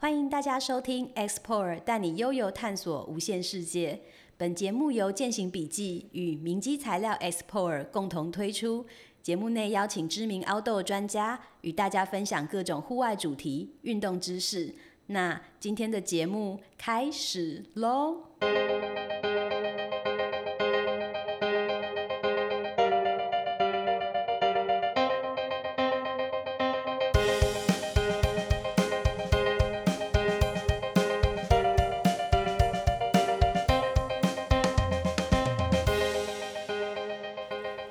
欢迎大家收听 Explore，带你悠游探索无限世界。本节目由践行笔记与明基材料 Explore 共同推出。节目内邀请知名 Outdoor 专家与大家分享各种户外主题、运动知识。那今天的节目开始喽！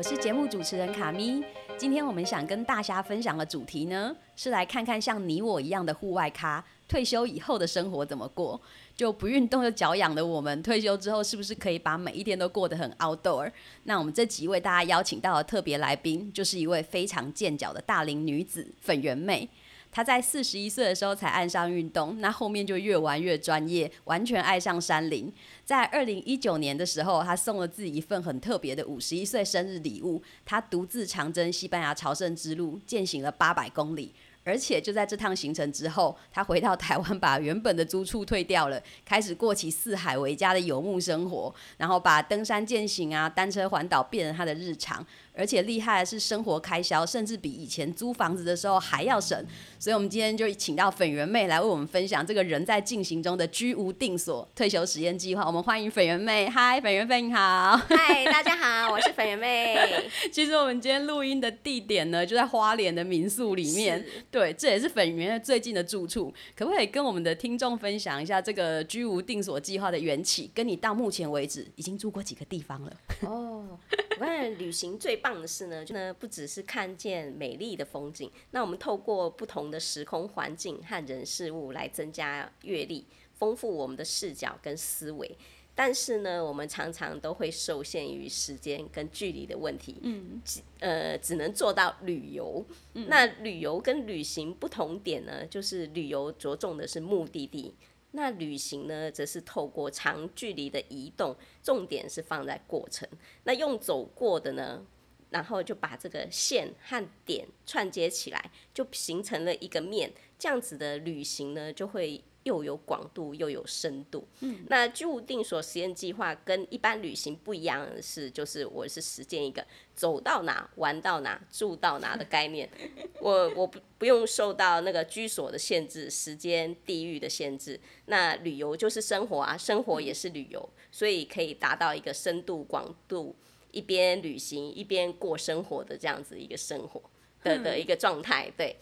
我是节目主持人卡咪。今天我们想跟大家分享的主题呢，是来看看像你我一样的户外咖，退休以后的生活怎么过。就不运动又脚痒的我们，退休之后是不是可以把每一天都过得很 outdoor？那我们这几位大家邀请到的特别来宾，就是一位非常健脚的大龄女子粉圆妹。他在四十一岁的时候才爱上运动，那后面就越玩越专业，完全爱上山林。在二零一九年的时候，他送了自己一份很特别的五十一岁生日礼物，他独自长征西班牙朝圣之路，践行了八百公里。而且就在这趟行程之后，他回到台湾，把原本的租处退掉了，开始过起四海为家的游牧生活，然后把登山健行啊、单车环岛变成他的日常。而且厉害的是，生活开销甚至比以前租房子的时候还要省。所以，我们今天就请到粉圆妹来为我们分享这个人在进行中的居无定所退休实验计划。我们欢迎粉圆妹，嗨，粉圆妹你好，嗨，大家好，我是粉圆妹。其实我们今天录音的地点呢，就在花莲的民宿里面。对，这也是粉圆最近的住处。可不可以跟我们的听众分享一下这个居无定所计划的缘起？跟你到目前为止已经住过几个地方了？哦，我看旅行最棒。的事呢，就呢不只是看见美丽的风景，那我们透过不同的时空环境和人事物来增加阅历，丰富我们的视角跟思维。但是呢，我们常常都会受限于时间跟距离的问题，嗯，呃，只能做到旅游。那旅游跟旅行不同点呢，就是旅游着重的是目的地。那旅行呢，则是透过长距离的移动，重点是放在过程。那用走过的呢，然后就把这个线和点串接起来，就形成了一个面。这样子的旅行呢，就会又有广度又有深度。嗯，那居无定所实验计划跟一般旅行不一样的是，就是我是实践一个走到哪玩到哪住到哪的概念。我我不不用受到那个居所的限制、时间、地域的限制。那旅游就是生活啊，生活也是旅游，所以可以达到一个深度广度。一边旅行一边过生活的这样子一个生活的的一个状态，对。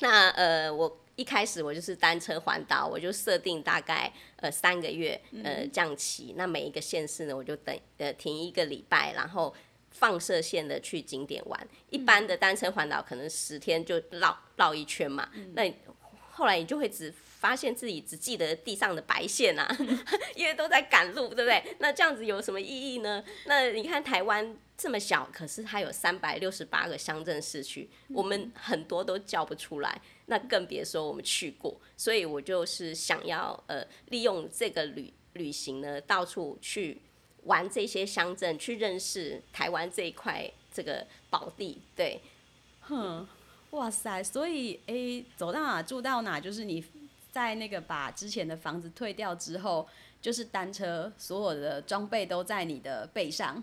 那呃，我一开始我就是单车环岛，我就设定大概呃三个月呃降期，那每一个县市呢，我就等呃停一个礼拜，然后放射线的去景点玩。一般的单车环岛可能十天就绕绕一圈嘛，那后来你就会只。发现自己只记得地上的白线啊，因为都在赶路，对不对？那这样子有什么意义呢？那你看台湾这么小，可是它有三百六十八个乡镇市区，我们很多都叫不出来，那更别说我们去过。所以我就是想要呃，利用这个旅旅行呢，到处去玩这些乡镇，去认识台湾这一块这个宝地。对，哼，哇塞！所以诶，走到哪住到哪，就是你。在那个把之前的房子退掉之后，就是单车所有的装备都在你的背上，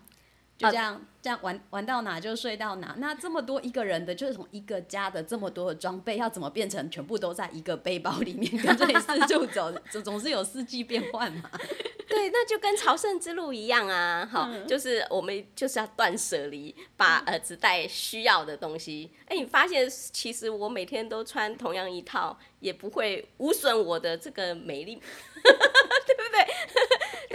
就这样这样玩玩到哪就睡到哪。那这么多一个人的，就是从一个家的这么多的装备，要怎么变成全部都在一个背包里面跟着你四处走？总总是有四季变换嘛。对，那就跟朝圣之路一样啊，好，就是我们就是要断舍离，把呃只带需要的东西。哎，你发现其实我每天都穿同样一套，也不会污损我的这个美丽，对不对？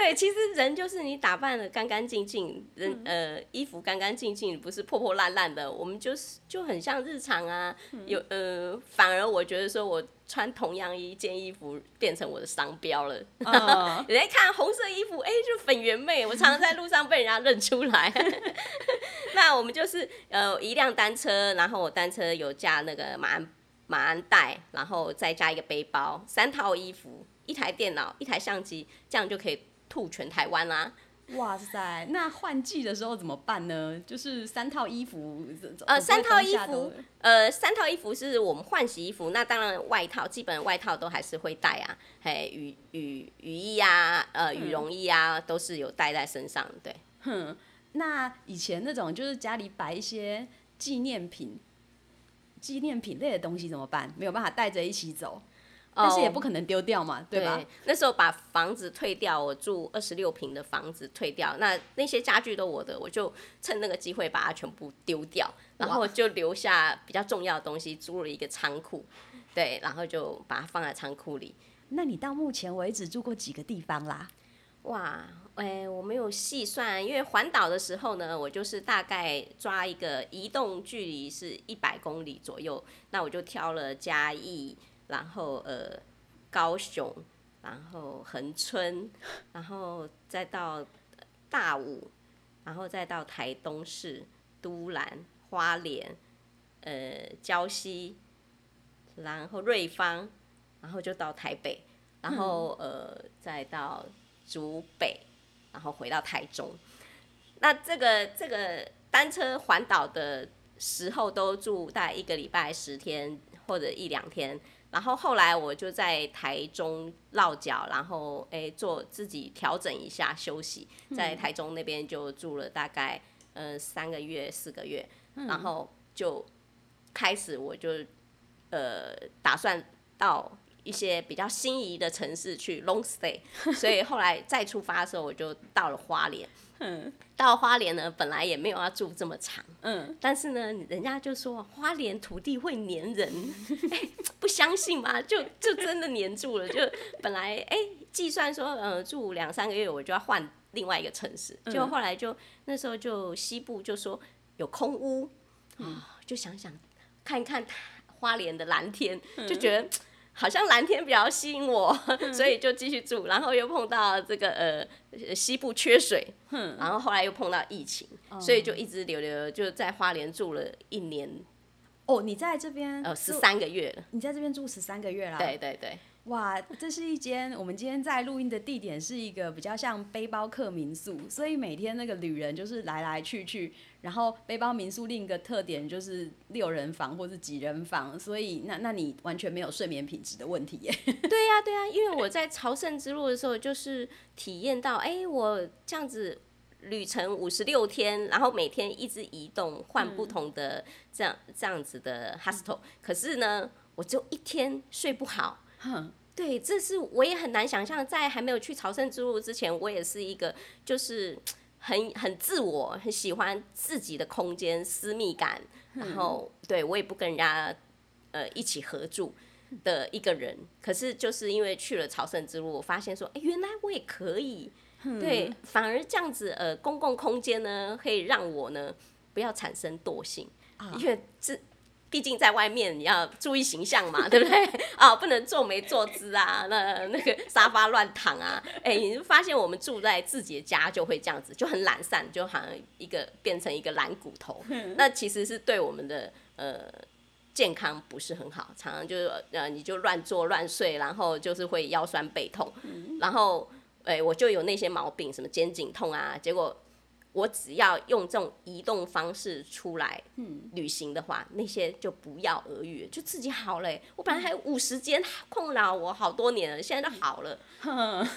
对，其实人就是你打扮的干干净净，人呃衣服干干净净，不是破破烂烂的，我们就是就很像日常啊。有呃，反而我觉得说我。穿同样一件衣服变成我的商标了。人家看红色衣服，哎，就粉圆妹。我常常在路上被人家认出来。那我们就是呃一辆单车，然后我单车有架那个马鞍马鞍带，然后再加一个背包，三套衣服，一台电脑，一台相机，这样就可以吐全台湾啦。哇塞，那换季的时候怎么办呢？就是三套衣服，呃，三套衣服，呃，三套衣服是我们换洗衣服，那当然外套，基本外套都还是会带啊，嘿，雨雨雨衣啊，呃，羽绒衣啊，都是有带在身上，对。哼，那以前那种就是家里摆一些纪念品、纪念品类的东西怎么办？没有办法带着一起走，但是也不可能丢掉嘛，对吧？那时候把房子退掉，我住二十六平的房子退掉，那那些家具都我的，我就趁那个机会把它全部丢掉，然后就留下比较重要的东西，租了一个仓库，对，然后就把它放在仓库里。那你到目前为止住过几个地方啦？哇，哎、我没有细算，因为环岛的时候呢，我就是大概抓一个移动距离是一百公里左右，那我就挑了嘉义，然后呃高雄，然后恒春，然后再到大武，然后再到台东市、都兰、花莲，呃礁溪，然后瑞芳，然后就到台北，然后、呃再到竹北，然后回到台中。那这个这个单车环岛的时候，都住大概一个礼拜十天或者一两天。然后后来我就在台中落脚，然后诶做自己调整一下休息，在台中那边就住了大概呃三个月四个月，然后就开始我就呃打算到一些比较心仪的城市去 long stay，所以后来再出发的时候，我就到了花莲。嗯到花莲呢，本来也没有要住这么长，嗯，但是呢，人家就说花莲土地会黏人，哎、不相信嘛，就就真的黏住了。就本来哎、计算说呃住两三个月我就要换另外一个城市，结果后来就那时候就西部就说有空屋啊、就想想看一看花莲的蓝天，就觉得。好像蓝天比较吸引我，所以就继续住。然后又碰到这个呃呃西部缺水，然后后来又碰到疫情，所以就一直留留就在花莲住了一年哦，你在这边呃十，三个月了。你在这边住十三个月啦？对对对，哇，这是一间我们今天在录音的地点是一个比较像背包客民宿，所以每天那个旅人就是来来去去。然后背包民宿另一个特点就是六人房或是几人房，所以那那你完全没有睡眠品质的问题耶。对呀、对呀、因为我在朝圣之路的时候，就是体验到，哎、我这样子旅程五十六天，然后每天一直移动，换不同的这样、这样子的 hostel，可是呢，我就一天睡不好。哼，对，这是我也很难想象，在还没有去朝圣之路之前，我也是一个就是很很自我，很喜欢自己的空间、私密感，然后对我也不跟人家呃一起合住的一个人。可是就是因为去了朝圣之路，我发现说，哎、原来我也可以。对，反而这样子呃，公共空间呢，可以让我呢不要产生惰性，因为这毕竟在外面你要注意形象嘛，对不对？啊，不能坐没坐姿啊，那那个沙发乱躺啊，哎、你就发现我们住在自己的家就会这样子，就很懒散，就好像一个变成一个懒骨头，那其实是对我们的呃。健康不是很好，常常就是呃，你就乱坐乱睡，然后就是会腰酸背痛，然后哎、我就有那些毛病，什么肩颈痛啊，结果我只要用这种移动方式出来旅行的话，那些就不药而愈，就自己好了欸、我本来还有五十肩困扰我好多年了，现在都好了。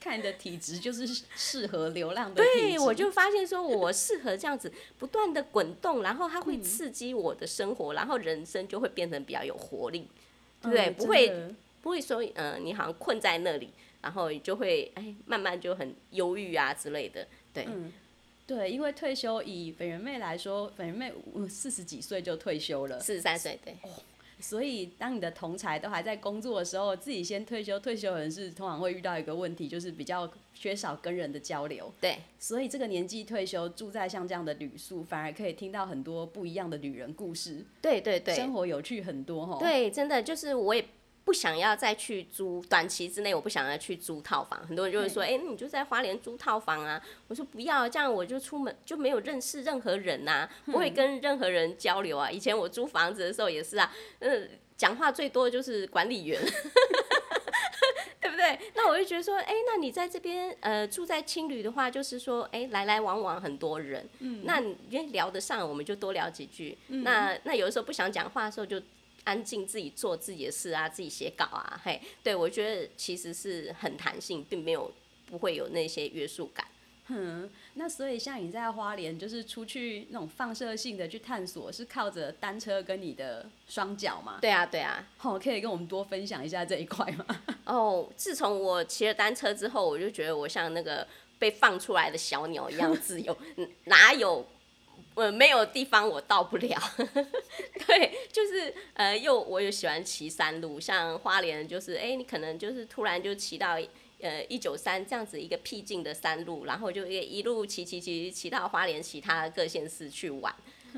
看你的体质就是适合流浪的体对，我就发现说我适合这样子不断的滚动，然后它会刺激我的生活，然后人生就会变成比较有活力，对不对？嗯不会不会说，呃，你好像困在那里，然后你就会哎，慢慢就很忧郁啊之类的。对，对，因为退休以本人妹来说，本人妹四十几岁就退休了，四十三岁，对，所以当你的同才都还在工作的时候，自己先退休，退休人士通常会遇到一个问题，就是比较缺少跟人的交流。对，所以这个年纪退休，住在像这样的旅宿，反而可以听到很多不一样的女人故事，对对对，生活有趣很多哈。对，真的就是我也不想要再去租，短期之内我不想要去租套房。很多人就会说，哎、你就在花莲租套房啊。我说不要，这样我就出门就没有认识任何人呐、不会跟任何人交流啊。以前我租房子的时候也是啊，嗯，讲话最多的就是管理员。对不对？那我就觉得说，哎，那你在这边呃住在青旅的话，就是说，哎，来来往往很多人，嗯，那你聊得上，我们就多聊几句。那那有的时候不想讲话的时候，就安静自己做自己的事啊，自己写稿啊，嘿，对我觉得其实是很弹性，并没有不会有那些约束感。嗯，那所以像你在花莲，就是出去那种放射性的去探索，是靠着单车跟你的双脚吗？对啊，对啊。好，可以跟我们多分享一下这一块吗？哦，自从我骑了单车之后，我就觉得我像那个被放出来的小鸟一样自由，哪有呃没有地方我到不了？对，就是呃，又我又喜欢骑山路，像花莲就是哎，你可能就是突然就骑到。呃，一九三这样子一个僻静的山路，然后就一路骑骑骑骑到花莲其他各县市去玩。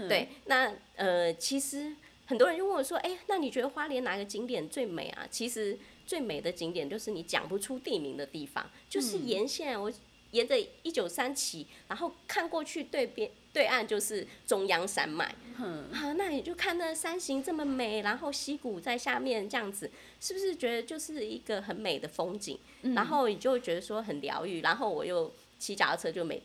对，那呃，其实很多人就问我说，哎，那你觉得花莲哪个景点最美啊？其实最美的景点就是你讲不出地名的地方，就是沿线我。沿着一九三起，然后看过去对边对岸就是中央山脉，好，那你就看那山形这么美，然后溪谷在下面这样子，是不是觉得就是一个很美的风景？然后你就觉得说很疗愈，然后我又骑脚踏车就每，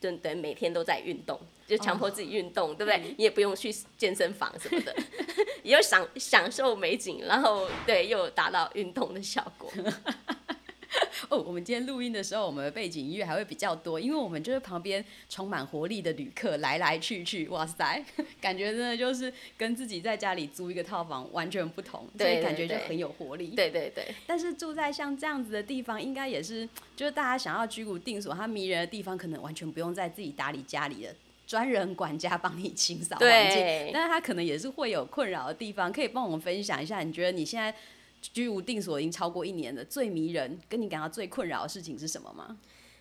对对，每天都在运动，就强迫自己运动，对不对？你也不用去健身房什么的，也有享享受美景，然后对，又达到运动的效果。哦，我们今天录音的时候，我们的背景音乐还会比较多，因为我们就是旁边充满活力的旅客来来去去，哇塞，感觉真的就是跟自己在家里租一个套房完全不同，所以感觉就很有活力。对对对。但是住在像这样子的地方，应该也是就是大家想要居无定所，它迷人的地方，可能完全不用在自己打理家里的专人管家帮你清扫环境，但是它可能也是会有困扰的地方，可以帮我们分享一下，你觉得你现在？居无定所已经超过一年了，最迷人跟你感到最困扰的事情是什么吗？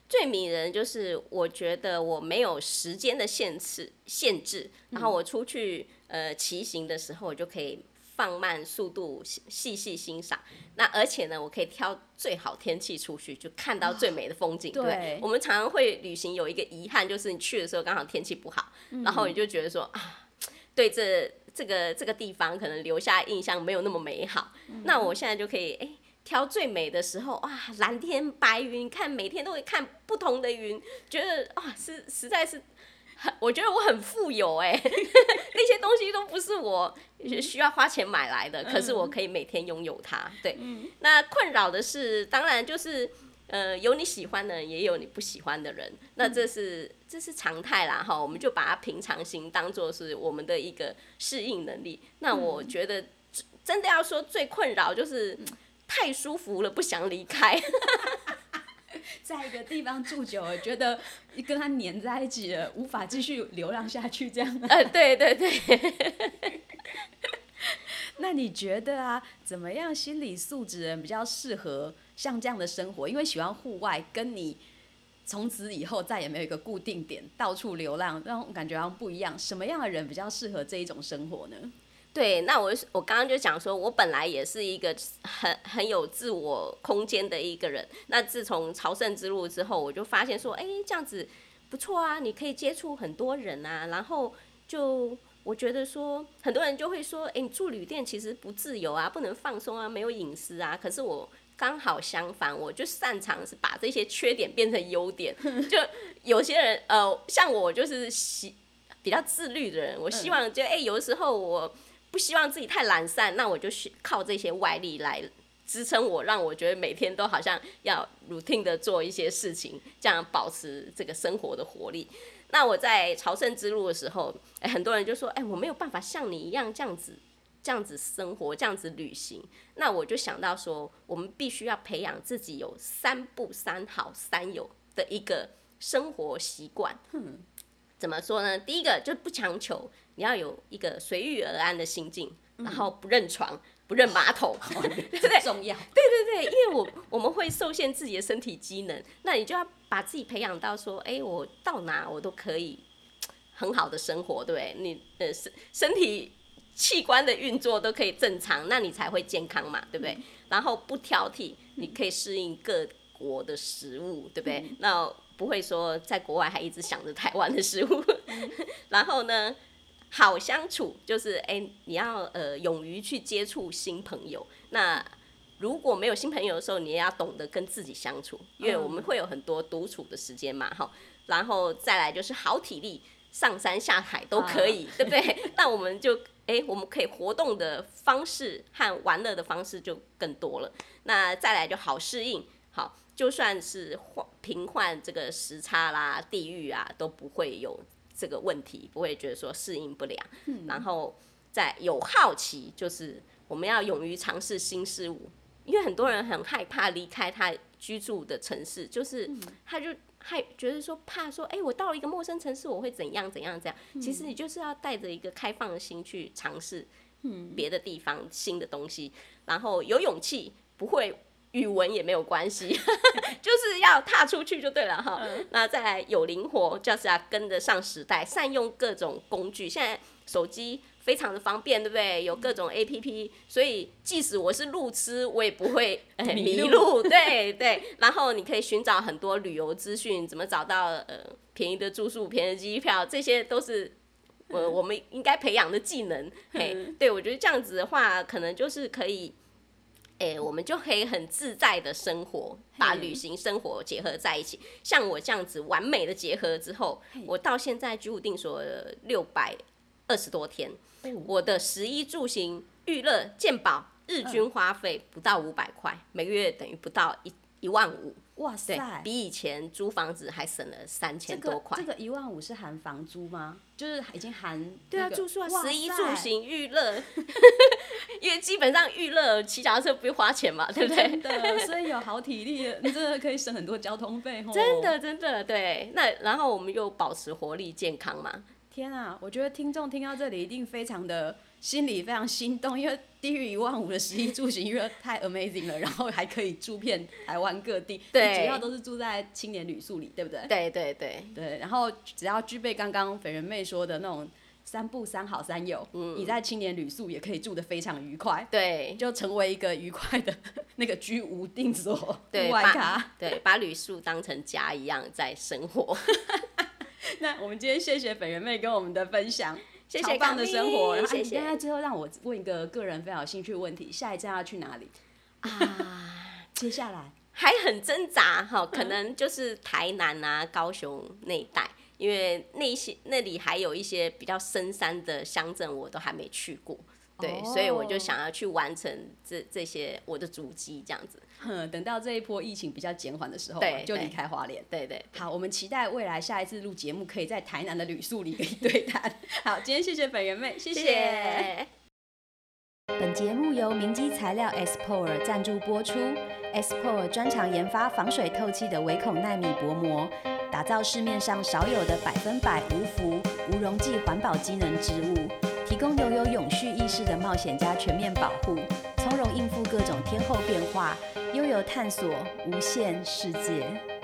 最迷人就是我觉得我没有时间的限制限制，然后我出去呃骑行的时候，我就可以放慢速度细细欣赏。那而且呢，我可以挑最好天气出去，就看到最美的风景。对，我们常常会旅行有一个遗憾，就是你去的时候刚好天气不好，然后你就觉得说啊，对这。这个这个地方可能留下印象没有那么美好，那我现在就可以哎挑最美的时候哇，蓝天白云，看每天都会看不同的云，觉得哇是实在是很，我觉得我很富有哎，那些东西都不是我需要花钱买来的，可是我可以每天拥有它。对，那困扰的是当然就是。呃，有你喜欢的人，也有你不喜欢的人，那这是这是常态啦，哈，我们就把它平常心当做是我们的一个适应能力。那我觉得真的要说最困扰就是太舒服了，不想离开，在一个地方住久了，觉得跟他黏在一起了，无法继续流浪下去，这样。呃，对对对。那你觉得啊，怎么样心理素质人比较适合？像这样的生活，因为喜欢户外，跟你从此以后再也没有一个固定点，到处流浪，让我感觉好像不一样。什么样的人比较适合这一种生活呢？对，那我我刚刚就讲说，我本来也是一个很很有自我空间的一个人。那自从朝圣之路之后，我就发现说，哎，这样子不错啊，你可以接触很多人啊。然后就我觉得说，很多人就会说，哎，你住旅店其实不自由啊，不能放松啊，没有隐私啊。可是我。刚好相反，我就擅长是把这些缺点变成优点。就有些人，呃，像我就是喜比较自律的人，我希望就哎，有的时候我不希望自己太懒散，那我就靠这些外力来支撑我，让我觉得每天都好像要 routine 的做一些事情，这样保持这个生活的活力。那我在朝圣之路的时候，哎，很多人就说，哎，我没有办法像你一样这样子。这样子生活，这样子旅行，那我就想到说，我们必须要培养自己有三不三好三有的一个生活习惯。怎么说呢？第一个就不强求，你要有一个随遇而安的心境，然后不认床、不认马桶，对不对？重要。对对对，因为我我们会受限自己的身体机能，那你就要把自己培养到说，哎，我到哪我都可以很好的生活，对不对？你呃身身体。器官的运作都可以正常，那你才会健康嘛，对不对？然后不挑剔，你可以适应各国的食物，对不对？那不会说在国外还一直想着台湾的食物。然后呢，好相处就是，哎，你要呃勇于去接触新朋友。那如果没有新朋友的时候，你也要懂得跟自己相处，因为我们会有很多独处的时间嘛，哈。然后再来就是好体力，上山下海都可以，对不对？那我们就哎，我们可以活动的方式和玩乐的方式就更多了。那再来就好适应，好，就算是换平换这个时差啦、地域啊，都不会有这个问题，不会觉得说适应不良。然后再有好奇，就是我们要勇于尝试新事物。因为很多人很害怕离开他居住的城市，就是他就害觉得说怕说，哎，我到了一个陌生城市，我会怎样怎样怎样。其实你就是要带着一个开放的心去尝试，别的地方新的东西，然后有勇气，不会语文也没有关系，就是要踏出去就对了哈。那再来有灵活，就是要跟得上时代，善用各种工具。现在手机。非常的方便，对不对？有各种 A P P，所以即使我是路痴，我也不会 迷路。对对，然后你可以寻找很多旅游资讯，怎么找到呃便宜的住宿、便宜的机票，这些都是呃我们应该培养的技能。嘿，对我觉得这样子的话，可能就是可以，哎，我们就可以很自在的生活，把旅行生活结合在一起。像我这样子完美的结合之后，我到现在居无定所六百二十多天。我的食衣住行娱乐健保日均花费不到五百块，每个月等于不到一一万五。哇塞，比以前租房子还省了三千多块。这个一万五是含房租吗？就是已经含对啊，住宿啊，食衣住行娱乐，因为基本上娱乐骑脚踏车不用花钱嘛，对不对？对，所以有好体力，你真的可以省很多交通费。真的真的对，那然后我们又保持活力健康嘛。天啊，我觉得听众听到这里一定非常的心里非常心动，因为低于一万五的十一住行娱乐太 amazing 了，然后还可以住遍台湾各地，对，主要都是住在青年旅宿里，对不对？对对对。对，然后只要具备刚刚粉人妹说的那种三不三好三有，嗯，你在青年旅宿也可以住得非常愉快，对，就成为一个愉快的那个居无定所对外咖，对，把旅宿当成家一样在生活。那我们今天谢谢本人妹跟我们的分享，谢谢棒的生活。然后现在最后让我问一个个人非常有兴趣的问题：下一站要去哪里 啊？接下来还很挣扎哈，可能就是台南啊、高雄那一带，因为那些那里还有一些比较深山的乡镇，我都还没去过。对，所以我就想要去完成这这些我的足迹，这样子。等到这一波疫情比较减缓的时候，就离开花莲。对对。好，我们期待未来下一次录节目，可以在台南的旅宿里跟你对谈。好，今天谢谢本源妹，谢谢。本节目由明基材料 S P O R 赞助播出，S P O R 专长研发防水透气的微孔纳米薄膜，打造市面上少有的百分百无氟无溶剂环保机能织物。提供拥有永续意识的冒险家全面保护，从容应付各种天候变化，拥有探索无限世界。